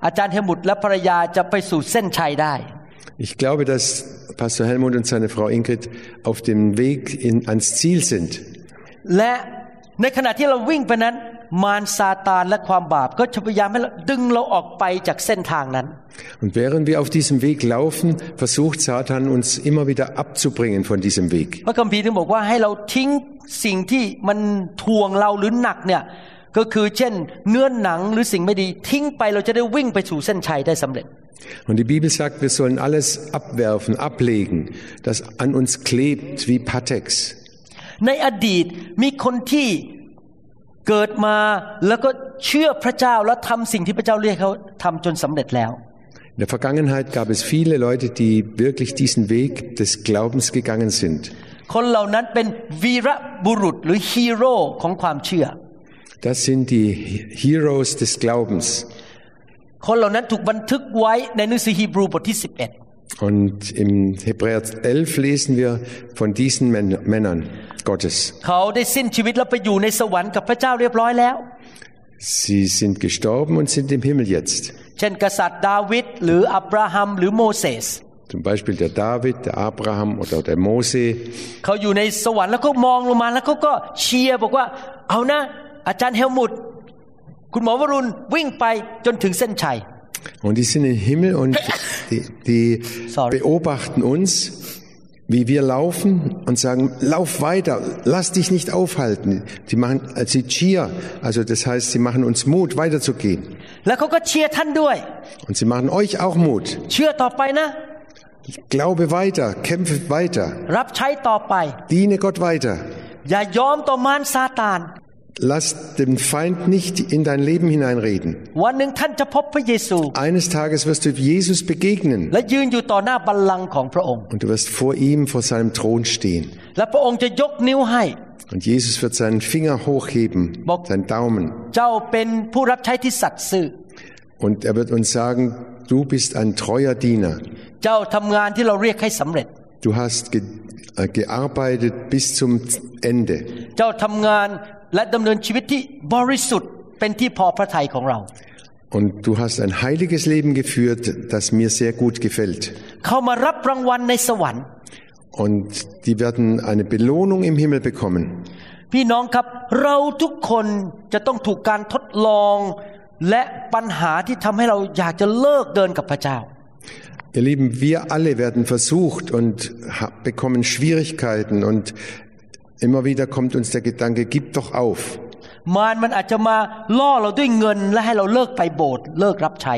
S2: อาจารย์เฮลมุตและภรรยาจะไปสู่เส้นชัยได้
S3: Ich glaube, dass Pastor Helmut und seine Frau Ingrid auf dem Weg in, ans Ziel sind.
S2: และในขณะที่เราวิ่งไปนั้น มารซาตานและความบาปก็จะพยายามให้เราดึงเราออกไปจากเส้นทางนั้น
S3: Und während wir auf diesem Weg laufen, versucht Satan uns immer wieder abzubringen von diesem Weg.
S2: พระคัมภีร์ถึงบอกว่าให้เราทิ้งสิ่งที่มันทวงเราหรือหนักเนี่ยก็คือเช่นเนื้อหนังหรือสิ่งไม่ดีทิ้งไปเราจะได้วิ่งไปสู่เส้นชัยได้สำเร็จ
S3: Und die Bibel sagt, wir sollen alles abwerfen, ablegen, das an uns klebt wie Patex.
S2: ในอดีตมีคนที่ เกิดมาแล้วก็เชื่อพระเจ้าแล้วทำสิ่งที่พระเจ้าเรียกเขาทำจนสำเร็จแล้ว
S3: In der Vergangenheit gab es viele Leute, die wirklich diesen Weg des Glaubens gegangen sind.
S2: คนเหล่านั้นเป็นวีรบุรุษหรือฮีโร่ของความเชื่อ
S3: Das sind die Heroes des Glaubens.
S2: คนเหล่านั้นถูกบันทึกไว้ในหนังสือฮีบรูบทที่
S3: Und im Hebräer 11 lesen wir von diesen Män- Männern Gottes.
S2: 11เขาได้สิ้นชีวิตแล้วไปอยู่ในสวรรค์กับพระเจ้าเรียบร้อยแล้ว
S3: Sie sind gestorben und sind im Himmel jetzt.
S2: เช่นกษัตริย์ดาวิดหรืออับราฮัมหรือโมเสส
S3: Zum Beispiel der David, der Abraham oder der Mose.
S2: เขาอยู่ในสวรรค์แล้วก็มองลงมาแล้วเขาก็เชียร์บอกว่าเอานะอาจารย์เฮลมุตคุณหมอวรุณวิ่งไปจนถึงเส้นชัย
S3: Und die sind im Himmel und die, die
S2: Sorry.
S3: beobachten uns, wie wir laufen und sagen, lauf weiter, lass dich nicht aufhalten. Sie machen, also sie cheer, also das heißt, sie machen uns Mut, weiterzugehen. Und sie machen euch auch Mut. Glaube weiter, kämpfe weiter. Diene Gott weiter. Lass den Feind nicht in dein Leben hineinreden. Eines Tages wirst du Jesus begegnen. Und du wirst vor ihm, vor seinem Thron stehen. Und Jesus wird seinen Finger hochheben, seinen Daumen. Und er wird uns sagen, du bist ein treuer Diener. Du hast ge äh, gearbeitet bis zum Ende.
S2: เจ้าทำงานและดำเนินชีวิตที่บริสุทธิ์เป็นที่พอพระทัยของเรา
S3: Und du hast ein heiliges Leben geführt, das mir sehr gut gefällt.
S2: เข้ามารับรางวัลในสวรรค์
S3: Und die werden eine Belohnung im Himmel bekommen.
S2: พี่น้องครับเราทุกคนจะต้องถูกการทดลอง และปัญหาที่ทำให้เราอยากจะเลิกเดินกับพระเจ้า
S3: Ihr Lieben, wir alle werden versucht und ha- bekommen Schwierigkeiten und immer wieder kommt uns der Gedanke, gib doch auf.
S2: มารมันอาจจะมาล่อเราด้วยเงิน และให้เราเลิกไปโบสถ์เลิกรับใช้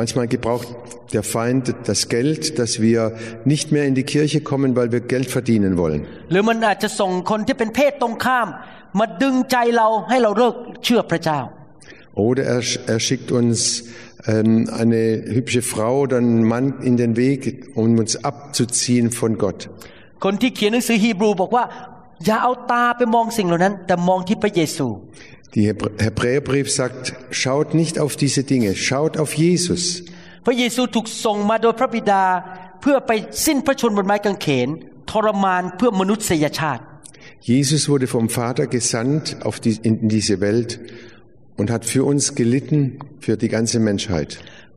S3: Manchmal gebraucht der Feind das Geld, dass wir nicht mehr in die Kirche kommen, weil wir Geld verdienen wollen.
S2: หรือมันอาจจะส่งคนที่เป็นเพศตรงข้าม มาดึงใจเราให้เราเลิกเชื่อพระเจ้า
S3: Oder er, er schickt uns ähm, eine hübsche Frau oder einen Mann in den Weg, um uns abzuziehen von Gott.
S2: คนที่เขียนหนังสือฮีบรูบอกว่า อย่าเอาตาไปมองสิ่งเหล่านั้น แต่มองที่พระเยซู
S3: Der Hebräerbrief sagt, schaut nicht auf diese Dinge, schaut auf Jesus.
S2: พระเยซูถูกส่งมาโดยพระบิดา เพื่อไปสิ้นพระชนม์บนไม้กางเขน ทรมานเพื่อมนุษยชาติ
S3: Jesus wurde vom Vater gesandt auf die, in diese Welt und hat für uns gelitten, für die ganze Menschheit.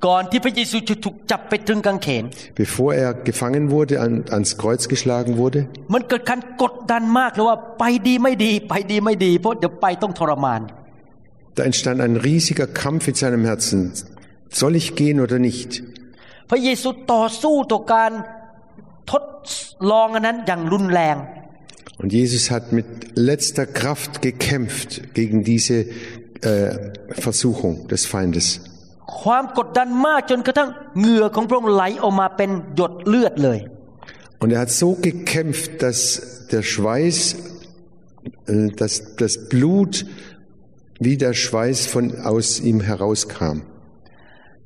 S2: ก่อนที่พระเยซูจะถูกจับไปตรึงกางเขน
S3: Bevor er gefangen wurde, an, ans Kreuz geschlagen wurde,
S2: มันเกิดการกดดันมากเลยว่าไปดีไม่ดี ไปดีไม่ดี เพราะเดี๋ยวไปต้องทรมาน
S3: da entstand ein riesiger Kampf in seinem Herzen. Soll ich gehen oder nicht?
S2: พระเยซูต่อสู้ต่อการทดลองอันนั้นอย่างรุนแรง
S3: Und Jesus hat mit letzter Kraft gekämpft gegen diese äh, Versuchung des Feindes.
S2: ความกดดันมากจนกระทั่งเหงื่อของพระองค์ไหลออกมาเป็นหยดเลือดเลย
S3: Und er hat so gekämpft, dass der Schweiß, äh, dass das Blut wie der Schweiß von aus ihm herauskam.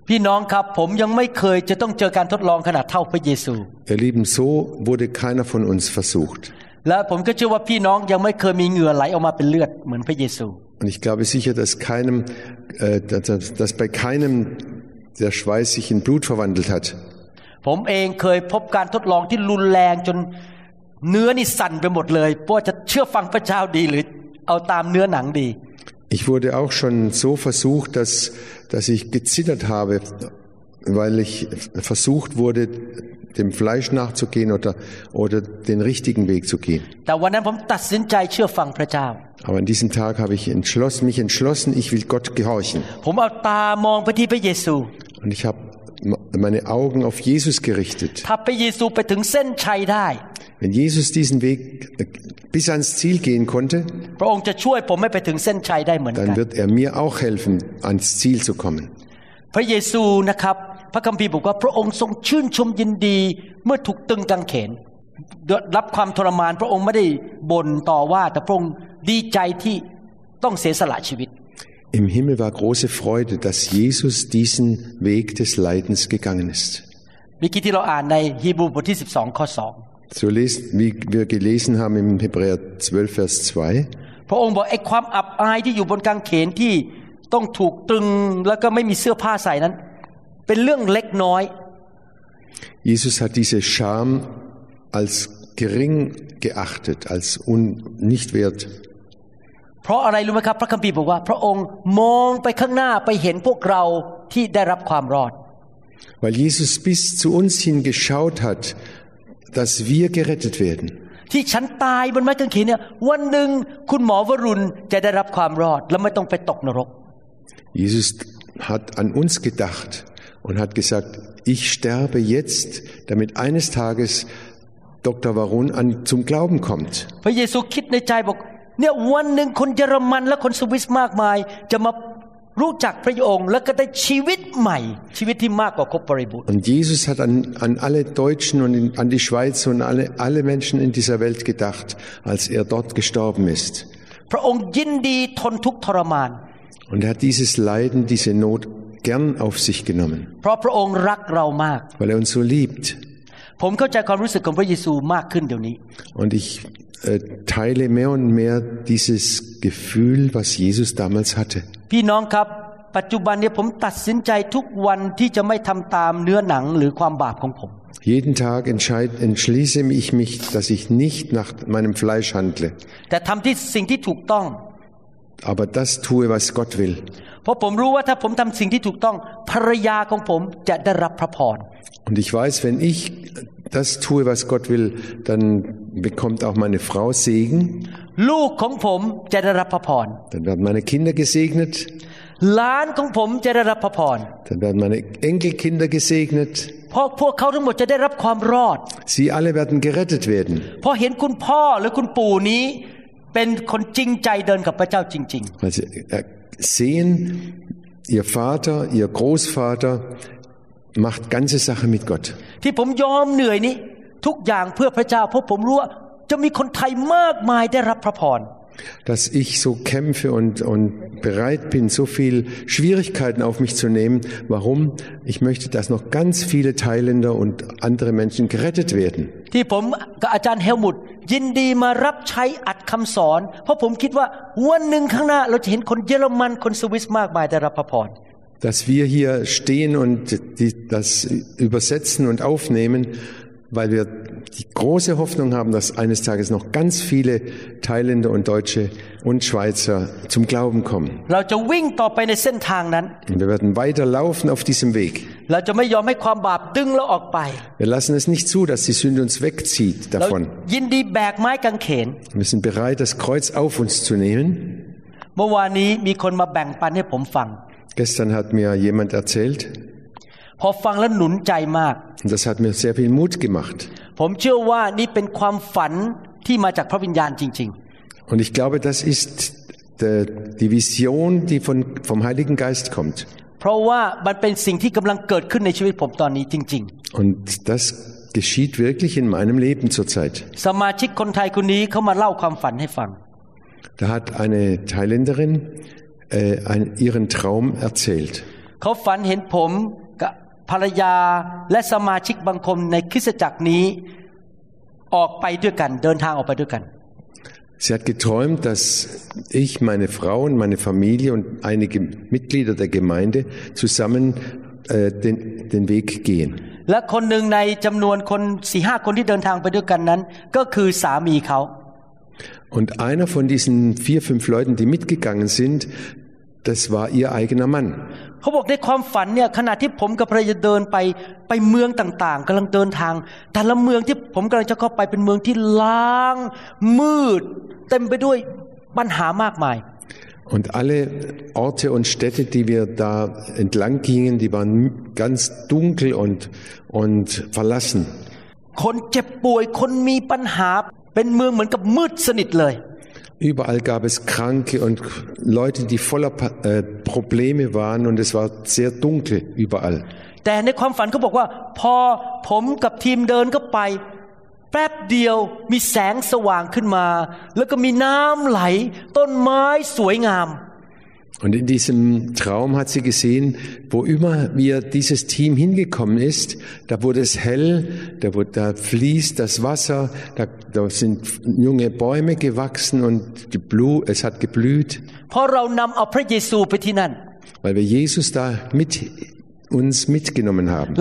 S2: พี่น้องครับผมยังไม่เคยจะต้องเจอการทดลองขนาดเท่าพระเยซู
S3: Ihr Lieben, so wurde keiner von uns versucht.
S2: และผมก็เชื่อว่าพี่น้องยังไม่เคยมีเหงื่อไหลออกมาเป็นเลือดเหมือนพระเยซู
S3: Und ich glaube sicher, dass keinem, äh, dass, dass bei keinem der Schweiß sich in Blut verwandelt hat.
S2: ผมเองเคยพบการทดลองที่รุนแรงจนเนื้อนี่สั่นไปหมดเลยเพราะว่าจะเชื่อฟังพระเจ้าดีหรือเอาตามเนื้อหนังดี
S3: Ich wurde auch schon so versucht, dass, dass ich gezittert habe, weil ich versucht wurde, dem Fleisch nachzugehen oder, oder den richtigen Weg zu gehen.
S2: แต่วันนั้นผมตัดสินใจเชื่อฟังพระเจ้า
S3: Aber an diesem Tag habe ich entschlossen, mich entschlossen, ich will Gott gehorchen.
S2: ผมเอาตามองไปที่พระเยซู
S3: Und ich habe meine Augen auf Jesus gerichtet.
S2: ถ้าพระเยซูไปถึงเส้นชัยได้
S3: Wenn Jesus diesen Weg äh, bis ans Ziel gehen konnte,
S2: พระองค์จะช่วยผมให้ไปถึงเส้นชัยได้เหมือนกัน
S3: dann wird er mir auch helfen, ans Ziel zu kommen.
S2: พระเยซูนะครับ พระคัมภีร์บอกว่าพระองค์ทรงชื่นชมยินดีเมื่อถูกตึงกางเขนรับความทรมานพระองค์ไม่ได้บ่นต่อว่าแต่พระองค์ดีใจที่ต้องเสียสละชีวิต
S3: Im Himmel war große Freude, dass Jesus diesen Weg des Leidens gegangen ist.
S2: เมื่อกี้ที่เราอ่านในฮีบรูบทที่12ข้อ
S3: So lest, wie wir gelesen haben im Hebräer 12, Vers 2.
S2: 2พระองค์บอกไอ้ความอับอายที่อยู่บนกางเขนที่ต้องถูกตรึงแล้วก็ไม่มีเสื้อผ้าใส่นั้น เป็นเรื่องเล็กน้อย
S3: Jesus hat diese Scham als gering geachtet, als un, nicht wert.
S2: เพราะอะไรรู้ไหมครับ พระคัมภีร์บอกว่า พระองค์มองไปข้างหน้าไปเห็นพวกเราที่ได้รับความรอด
S3: Weil Jesus bis zu uns hingeschaut hat, dass wir gerettet werden.
S2: ที่ฉันตายบนไม้กางเขนเนี่ยวันหนึ่งคุณหมอวรุณจะได้รับความรอด และไม่ต้องไปตกนรก
S3: Jesus hat an uns gedacht und hat gesagt, ich sterbe jetzt, damit eines Tages Dr. Varun an, zum Glauben kommt.
S2: พระเยซูคิดในใจบอกเนี่ยวันหนึ่งคนเยอรมันและคนสวิสมากมาย จะมารู้จักพระองค์ แล้วก็ได้ชีวิตใหม่ ชีวิตที่มากกว่าครบบริบูรณ์
S3: Und Jesus hat an, an alle Deutschen und in, an die Schweiz und alle, alle Menschen in dieser Welt gedacht, als er dort gestorben ist.
S2: พระองค์ยินดีทนทุกข์ทรมาน
S3: Und er hat dieses Leiden, diese Not gern auf sich genommen, weil er uns so liebt. Und ich äh, teile mehr und mehr dieses Gefühl, was Jesus damals hatte.
S2: พี่น้องครับปัจจุบันนี้ผมตัดสินใจทุกวันที่จะไม่ทำตามเนื้อหนังหรือความบาปของผม
S3: Jeden Tag entschließe ich mich, dass ich nicht nach meinem Fleisch handle aber das tue, was Gott will.
S2: เพราะผมรู้ว่าถ้าผมทำสิ่งที่ถูกต้องภรรยาของผมจะได้รับพระพร
S3: Und ich weiß, wenn ich das tue, was Gott will, dann bekommt auch meine Frau Segen,
S2: ลูกของผมจะได้รับพระพร
S3: dann werden meine Kinder gesegnet
S2: หลานของผมจะได้รับพระพร
S3: Dann werden meine Enkelkinder gesegnet.
S2: เพราะพวกเขาทั้งหมดจะได้รับความรอด
S3: Sie alle werden gerettet werden.
S2: เพราะเห็นคุณพ่อหรือคุณปู่นี้ เป็นคนจริงใจเดินกับพระเจ้าจริง
S3: Weil sie äh, sehen, ihr Vater, ihr Großvater macht ganze Sache mit Gott.
S2: ๆที่ผมยอมเหนื่อยนี้ทุกอย่างเพื่อพระเจ้าเพราะผมรู้ว่าจะมีคนไทยมากมายได้รับพระพร
S3: Dass ich so kämpfe und, und bereit bin, so viel Schwierigkeiten auf mich zu nehmen. Warum? Ich möchte, dass noch ganz viele Thailänder und andere Menschen gerettet werden.
S2: ที่ผมกับอาจารย์เฮลมุตยินดีมารับใช้อัดคำสอน เพราะผมคิดว่าวันหนึ่งข้างหน้า เราจะเห็นคนเยอรมันคนสวิสมากมายได้รับพระพร
S3: Dass wir hier stehen und die, das übersetzen und aufnehmen, weil wir die große Hoffnung haben, dass eines Tages noch ganz viele Thailänder und Deutsche und Schweizer zum Glauben kommen.
S2: เราจะวิ่งต่อไปในเส้นทางนั้น
S3: Und wir werden weiter laufen auf diesem Weg.
S2: เราจะไม่ยอมให้ความบาปดึงเราออกไป
S3: Wir lassen es nicht zu, dass die Sünde uns wegzieht
S2: เรา
S3: davon.
S2: ยินดีแบกไม้กางเขน
S3: Wir sind bereit, das Kreuz auf uns zu nehmen.
S2: เมื่อวานนี้มีคนมาแบ่งปันให้ผมฟัง
S3: Gestern hat mir jemand erzählt,
S2: พอฟังแล้วหนุนใจมาก
S3: und das hat mir sehr viel Mut gemacht.
S2: ผมเชื่อว่านี่เป็นความฝันที่มาจากพระวิญญาณจริง
S3: Und ich glaube, das ist der, die Vision, die von, vom Heiligen Geist kommt.
S2: ๆ เพราะว่ามันเป็นสิ่งที่กำลังเกิดขึ้นในชีวิตผมตอนนี้จริง
S3: Und das geschieht wirklich in meinem Leben zurzeit.
S2: ๆ สมาชิกคนไทยคนนี้เขามาเล่าความฝันให้ฟัง
S3: Da hat eine Thailänderin äh, ein, ihren Traum erzählt.
S2: เขาฝันเห็นผมกับ ภรรยาและสมาชิกบางคนในคริสตจักรนี้ออกไปด้วยกัน เดินทางออกไปด้วยกัน
S3: Sie hat geträumt, dass ich, meine Frau und meine Familie und einige Mitglieder der Gemeinde zusammen äh, den, den Weg gehen.
S2: และคนหนึ่งในจำนวนคนสี่ห้าคนที่เดินทางไปด้วยกันนั้น ก็คือสามีเขา
S3: Und einer von diesen vier, fünf Leuten, die mitgegangen sind, das war ihr eigener Mann.
S2: เขาบอกในความฝันเนี่ยขณะที่ผมกับภรรยาเดินไปไปเมืองต่างๆกำลังเดินทาง แต่ละเมืองที่ผมกำลังจะเข้าไปเป็นเมืองที่ล้าง มืด เต็มไปด้วยปัญหามากมาย
S3: Und alle Orte und Städte, die wir da entlang gingen, die waren ganz dunkel und, und verlassen. Überall gab es Kranke und Leute, die voller Pa- äh, Probleme waren und es war sehr dunkel überall.
S2: แต่ในความฝันเขาบอกว่า พอผมกับทีมเดินเข้าไป แป๊บเดียวมีแสงสว่างขึ้นมา แล้วก็มีน้ำไหล ต้นไม้สวยงาม
S3: und in diesem Traum hat sie gesehen, wo immer wir dieses Team hingekommen ist, da wurde es hell, da, wurde, da fließt das Wasser, da, da sind junge Bäume gewachsen und die Blu, es hat geblüht. Weil wir Jesus da mit uns mitgenommen haben.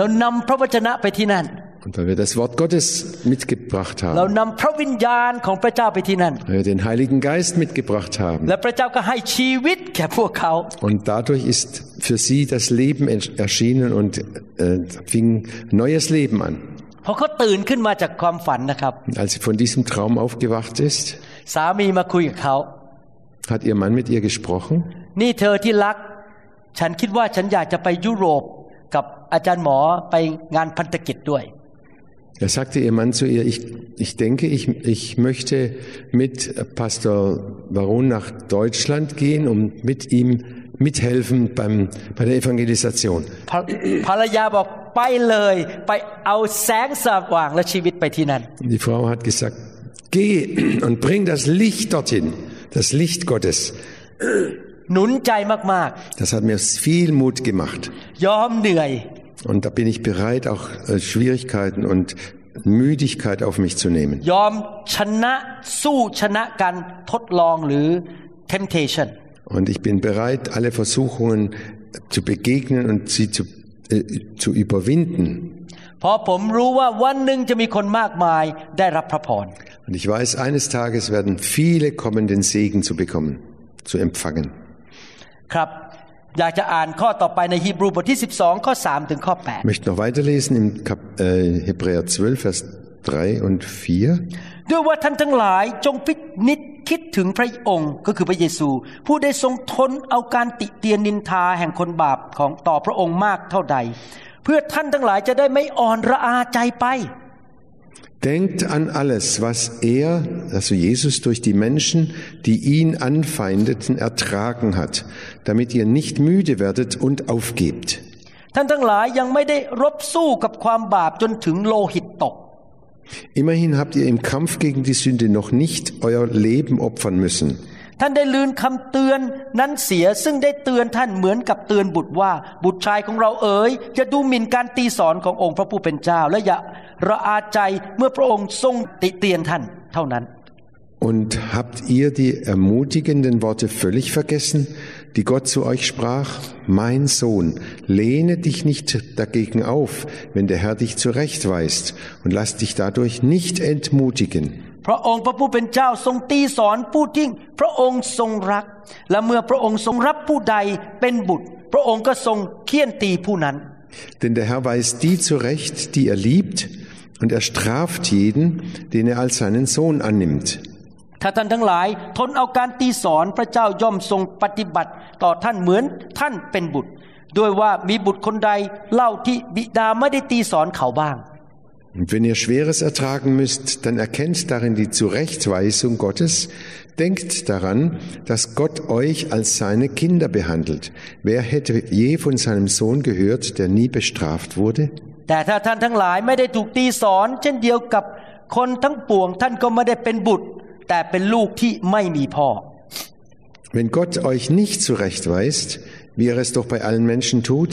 S2: เรานำพระวจนะไปที่นั่น
S3: und weil wir das Wort Gottes mitgebracht
S2: เรา
S3: haben,
S2: นำพระวิญญาณของพระเจ้าไปที่นั่น
S3: weil wir den Heiligen Geist mitgebracht haben.
S2: และพระเจ้าก็ให้ชีวิตแก่พวกเขา
S3: Und dadurch ist für sie das Leben ents- erschienen und äh, fing neues Leben an.
S2: พอเขาตื่นขึ้นมาจากความฝันนะครับ
S3: Und als sie von diesem Traum aufgewacht ist,
S2: สามีมาคุยกับเขา
S3: hat ihr Mann mit ihr gesprochen.
S2: นี่เธอที่รัก ฉันคิดว่าฉันอยากจะไปยุโรปกับอาจารย์หมอไปงานพันธกิจด้วย
S3: Da sagte ihr Mann zu ihr, ich, ich denke, ich, ich möchte mit Pastor Baron nach Deutschland gehen, um mit ihm mithelfen beim, bei der Evangelisation.
S2: ภรภรรยาบอกไปเลย ไปเอาแสงสว่างและชีวิตไปที่นั่น
S3: Und die Frau hat gesagt, geh und bring das Licht dorthin, das Licht Gottes.
S2: หนุนใจมาก
S3: Das hat mir viel Mut gemacht.
S2: ๆ ยอมเหนื่อย
S3: Und da bin ich bereit, auch äh, Schwierigkeiten und Müdigkeit auf mich zu nehmen.
S2: ยอมชนะสู้ชนะการทดลองหรือ temptation
S3: Und ich bin bereit, alle Versuchungen zu begegnen und sie zu, äh, zu überwinden.
S2: เพราะผมรู้ว่าวันหนึ่งจะมีคนมากมายได้รับพระพร
S3: Und ich weiß, eines Tages werden viele kommen, den Segen zu bekommen, zu empfangen.
S2: ครับ อยากจะอ่านข้อต่อไปในฮีบรูบทที่ 12 ข้อ 3 ถึงข้อ
S3: Ich möchte noch weiterlesen im Kap äh, Hebräer 12, Vers 3 und 4.
S2: ด้วยว่าท่านทั้งหลายจงพินิจคิดถึงพระองค์ก็คือพระเยซู ผู้ได้ทรงทนเอาการติเตียนนินทาแห่งคนบาปของต่อพระองค์มากเท่าใด เพื่อท่านทั้งหลายจะได้ไม่อ่อนระอาใจไป
S3: Denkt an alles, was er, also Jesus, durch die Menschen, die ihn anfeindeten, ertragen hat, damit ihr nicht müde werdet und aufgebt.
S2: ท่านทั้งหลายยังไม่ได้รบสู้กับความบาปจนถึงโลหิตตก
S3: Immerhin habt ihr im Kampf gegen die Sünde noch nicht euer Leben opfern müssen.
S2: ท่านได้ลืนคำเตือนนั้นเสียซึ่งได้เตือนท่านเหมือนกับเตือนบุตรว่า บุตรชายของเราเอ๋ยจะดูหมิ่นการตีสอนขององค์พระผู้เป็นเจ้า และอย่า ระอาใจเมื่อพระองค์ทรงติเตียนท่านเท่านั้น
S3: Und habt ihr die ermutigenden Worte völlig vergessen, die Gott zu euch sprach? Mein Sohn, lehne dich nicht dagegen auf, wenn der Herr dich zurechtweist, und lass dich dadurch nicht entmutigen.
S2: พระองค์พระผู้เป็นเจ้าทรงตีสอนผู้ที่พระองค์ทรงรัก และเมื่อพระองค์ทรงรับผู้ใดเป็นบุตร พระองค์ก็ทรงเคี่ยนตีผู้นั้น
S3: Denn der Herr weist die zurecht, die er liebt, und er straft jeden, den er als seinen Sohn annimmt.
S2: ถ้าท่านทั้งหลายทนเอาการตีสอนพระเจ้าย่อมทรงปฏิบัติต่อท่านเหมือนท่านเป็นบุตร ด้วยว่ามีบุตรคนใดเล่าที่บิดาไม่ได้ตีสอนเขาบ้าง
S3: Und wenn ihr Schweres ertragen müsst, dann erkennt darin die Zurechtweisung Gottes. Denkt daran, dass Gott euch als seine Kinder behandelt. Wer hätte je von seinem Sohn gehört, der nie bestraft wurde?
S2: แต่ถ้าท่านทั้งหลายไม่ได้ถูกตีสอน เช่นเดียวกับคนทั้งปวงท่านก็ไม่ได้เป็นบุตร แต่เป็นลูกที่ไม่มีพ่อ
S3: Wenn Gott euch nicht zurechtweist, wie er es doch bei allen Menschen tut,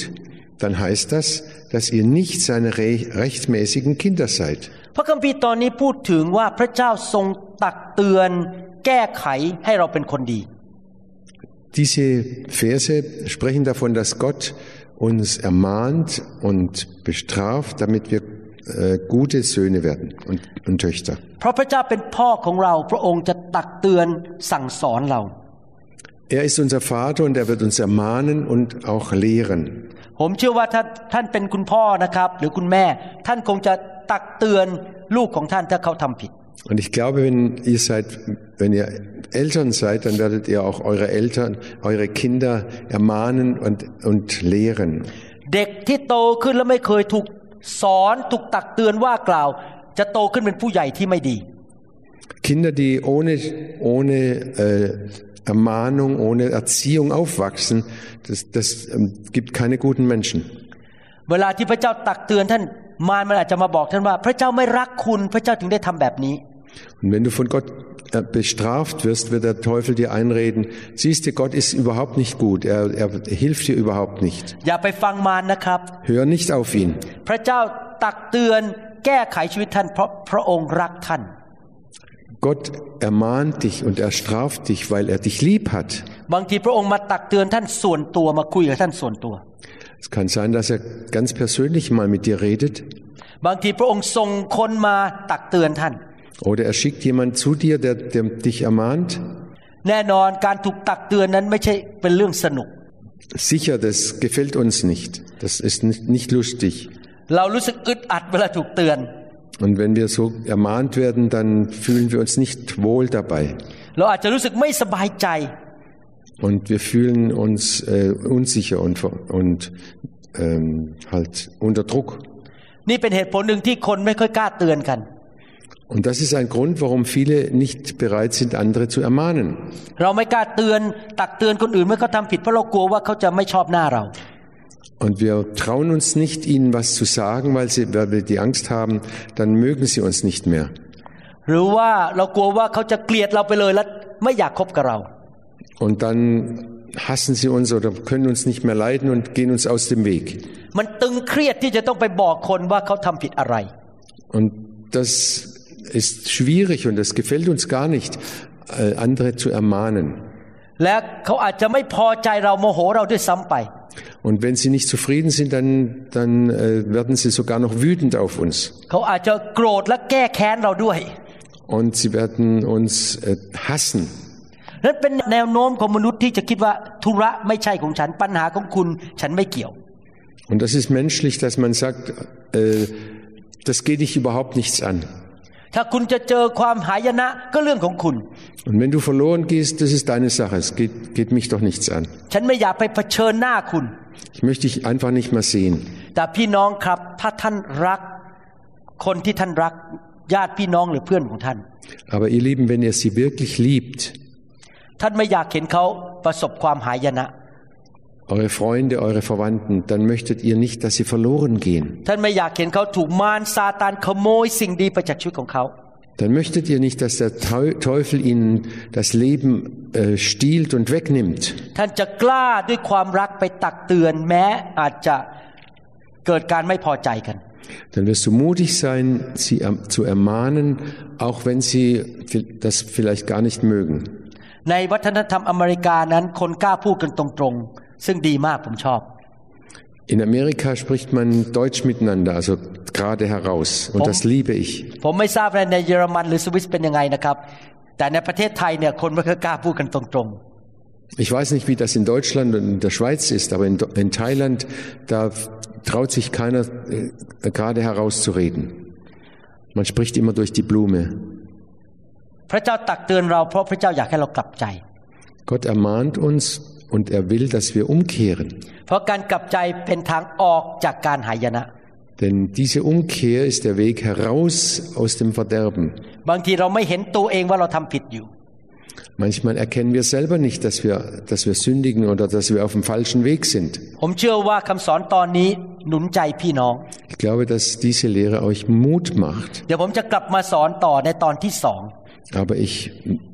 S3: dann heißt das, dass ihr nicht seine re- rechtmäßigen Kinder seid.
S2: พระคัมภีร์ตอนนี้พูดถึงว่าพระเจ้าทรงตักเตือนแก้ไขให้เราเป็นคนดี
S3: Diese Verse sprechen davon, dass Gott uns ermahnt und bestraft, damit wir äh, gute Söhne werden und, und Töchter.
S2: เพราะพระเจ้าเป็นพ่อของเรา พระองค์จะตักเตือนสั่งสอนเรา
S3: Er ist unser Vater und er wird uns ermahnen und auch lehren.
S2: ผมเชื่อว่าถ้าท่านเป็นคุณพ่อนะครับ หรือคุณแม่ ท่านคงจะตักเตือนลูกของท่านถ้าเขาทำผิด
S3: Und ich glaube, wenn ihr seid, wenn ihr Eltern seid, dann werdet ihr auch eure Eltern, eure Kinder ermahnen und, und lehren.
S2: เด็กที่โตขึ้นแล้วไม่เคยถูกสอนถูกตักเตือนว่ากล่าว จะโตขึ้นเป็นผู้ใหญ่ที่ไม่ดี
S3: Kinder, die ohne, ohne äh, Ermahnung, ohne Erziehung aufwachsen, das, das ähm, gibt keine guten Menschen.
S2: เวลาที่พระเจ้าตักเตือนท่าน มารมันอาจจะมาบอกท่านว่า พระเจ้าไม่รักคุณพระเจ้าถึงได้ทำแบบนี้
S3: Und wenn du von Gott äh, bestraft wirst, wird der Teufel dir einreden, siehst du, Gott ist überhaupt nicht gut, er, er hilft dir überhaupt nicht.
S2: อย่าไปฟังมารนะครับ
S3: Hör nicht auf ihn.
S2: พระเจ้าตักเตือนแก้ไขชีวิตท่านเพราะพระองค์รักท่าน
S3: Gott ermahnt dich und er straft dich, weil er dich lieb hat. Es kann sein, dass er ganz persönlich mal mit dir redet
S2: บางทีพระองค์ส่งคนมาตักเตือนท่าน
S3: oder er schickt jemand zu dir, der, der dich ermahnt.
S2: แน่นอนการถูกตักเตือนนั้นไม่ใช่เป็นเรื่องสนุก
S3: Sicher, das gefällt uns nicht. Das ist nicht, nicht lustig.
S2: เรารู้สึกอึดอัดเวลาถูกเตือน
S3: Und wenn wir so ermahnt werden, dann fühlen wir uns nicht wohl dabei.
S2: เราอาจจะรู้สึกไม่สบายใจ
S3: Und wir fühlen uns äh, unsicher und, und ähm, halt unter Druck.
S2: นี่เป็นเหตุผลหนึ่งที่คนไม่ค่อยกล้าเตือนกัน
S3: Und das ist ein Grund, warum viele nicht bereit sind, andere zu ermahnen.
S2: เราไม่กล้าเตือนตักเตือนคนอื่นเมื่อเขาทำผิดเพราะเรากลัวว่าเขาจะไม่ชอบหน้าเรา
S3: Und wir trauen uns nicht, ihnen was zu sagen, weil, sie, weil wir die Angst haben, dann mögen sie uns nicht mehr.
S2: ห
S3: und dann hassen sie uns oder können uns nicht mehr leiden und gehen uns aus dem Weg. Und das ist schwierig und das gefällt uns gar nicht, äh, andere zu ermahnen. Und wenn sie nicht zufrieden sind, dann, dann äh, werden sie sogar noch wütend auf uns. Und sie werden uns äh, hassen.
S2: นั่นเป็นแนวโน้มของมนุษย์ที่จะคิดว่าธุระไม่ใช่ของฉันปัญหาของคุณฉันไม่เกี่ยว
S3: Und das ist menschlich, dass man sagt, äh, das geht dich überhaupt nichts an.
S2: ถ้าคุณจะเจอความหายนะก็เรื่องของคุณ
S3: Und wenn du verloren gehst, das ist deine Sache. Es geht, geht mich doch nichts an.
S2: ฉันไม่อยากไปเผชิญหน้าคุณ
S3: Ich möchte dich einfach nicht mehr sehen.
S2: แต่พี่น้องครับ ถ้าท่านรักคนที่ท่านรักญาติพี่น้องหรือเพื่อนของท่าน
S3: Aber ihr Lieben, wenn ihr sie wirklich liebt,
S2: ท่านไม่อยากเห็นเขาประสบความหายนะ
S3: eure Freunde, eure Verwandten, dann möchtet ihr nicht, dass sie verloren gehen.
S2: ท่านไม่อยากเห็นเขาถูกมารซาตานขโมยสิ่งดีไปจากชีวิตของเขา
S3: Dann möchtet ihr nicht, dass der Teu- Teufel ihnen das Leben äh, stiehlt und wegnimmt.
S2: ท่านจะกล้าด้วยความรักไปตักเตือนแม้อาจจะเกิดการไม่พอใจกัน
S3: Dann wirst du mutig sein, sie erm- zu ermahnen, auch wenn sie vi- das vielleicht gar nicht mögen.
S2: ในวัฒนธรรมอเมริกานั้นคนกล้าพูดกันตรงๆ ซึ่งดีมากผมชอบ
S3: In Amerika spricht man Deutsch miteinander, also gerade heraus. Und das liebe ich.
S2: ผมไม่ทราบว่าในเยอรมันหรือสวิสเป็นยังไงนะครับ แต่ในประเทศไทยเนี่ยคนไม่ค่อยกล้าพูดกันตรง
S3: Ich weiß nicht, wie das in Deutschland und in der Schweiz ist, aber in, Do- in Thailand, da traut sich keiner äh, gerade herauszureden. Man spricht immer durch die Blume. Gott ermahnt uns und er will, dass wir umkehren. Denn diese Umkehr ist der Weg heraus aus dem Verderben. Manchmal erkennen wir selber nicht, dass wir, dass wir sündigen oder dass wir auf dem falschen Weg sind. Ich glaube, dass diese Lehre euch Mut macht.
S2: เดี๋ยวผมจะกลับมาสอนต่อในตอนที่สอง
S3: Aber ich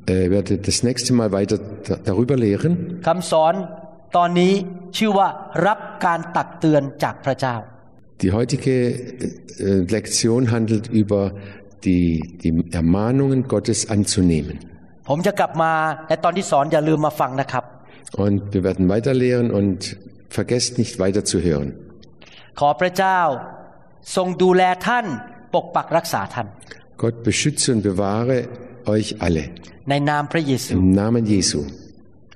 S3: äh, werde das nächste Mal weiter da- darüber lehren.
S2: คำสอนตอนนี้ชื่อว่ารับการตักเตือนจากพระเจ้า
S3: Die heutige äh, Lektion handelt über die, die Ermahnungen Gottes anzunehmen.
S2: ผมจะกลับมาในตอนที่สอนอย่าลืมมาฟังนะครับ
S3: Und wir werden weiter lehren und vergesst nicht weiter zu hören.
S2: ขอพระเจ้าทรงดูแลท่านปกปักรักษาท่าน
S3: Gott beschütze und bewahre euch alle.
S2: ในนามพระเยซู
S3: Im Namen Jesu.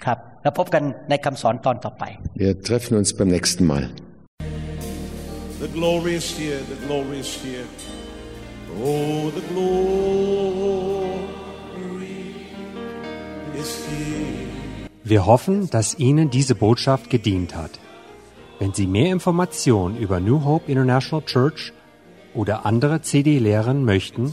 S2: ครับ แล้วพบกันในคำสอนตอนต่อไป
S3: Wir treffen uns beim nächsten Mal.
S4: The glory is here, the glory is here. Oh, the glory is here.
S1: Wir hoffen, dass Ihnen diese Botschaft gedient hat. Wenn Sie mehr Informationen über New Hope International Church oder andere CD-Lehren möchten,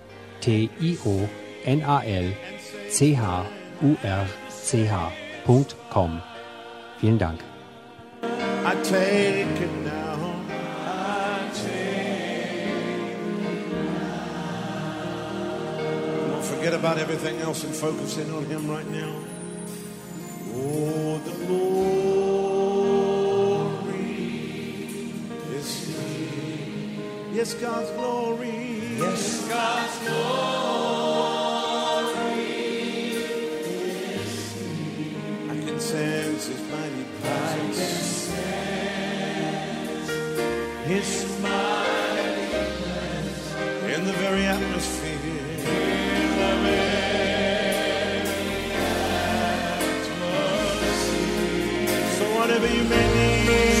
S1: N-A-T-I-O-N-A-L-C-H-U-R-C-H.com. Vielen Dank.
S4: I take it now. Forget about everything else and focus in on Him right now. Oh, the glory is here. Yes, God's glory. Yes, God's glory is here. I can sense His mighty presence. His mighty presence in the very atmosphere. In the very atmosphere. So whatever you may need,